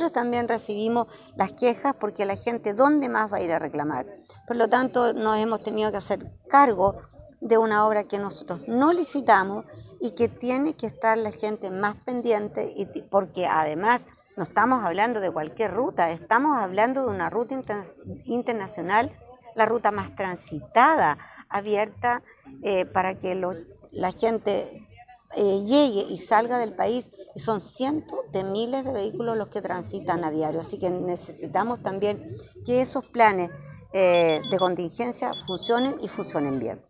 nosotros también recibimos las quejas porque la gente, ¿dónde más va a ir a reclamar? Por lo tanto, nos hemos tenido que hacer cargo de una obra que nosotros no licitamos y que tiene que estar la gente más pendiente y porque además no estamos hablando de cualquier ruta, estamos hablando de una ruta internacional, la ruta más transitada, abierta eh, para que la gente eh, llegue y salga del país. Y son cientos de miles de vehículos los que transitan a diario. Así que necesitamos también que esos planes eh, de contingencia funcionen y funcionen bien.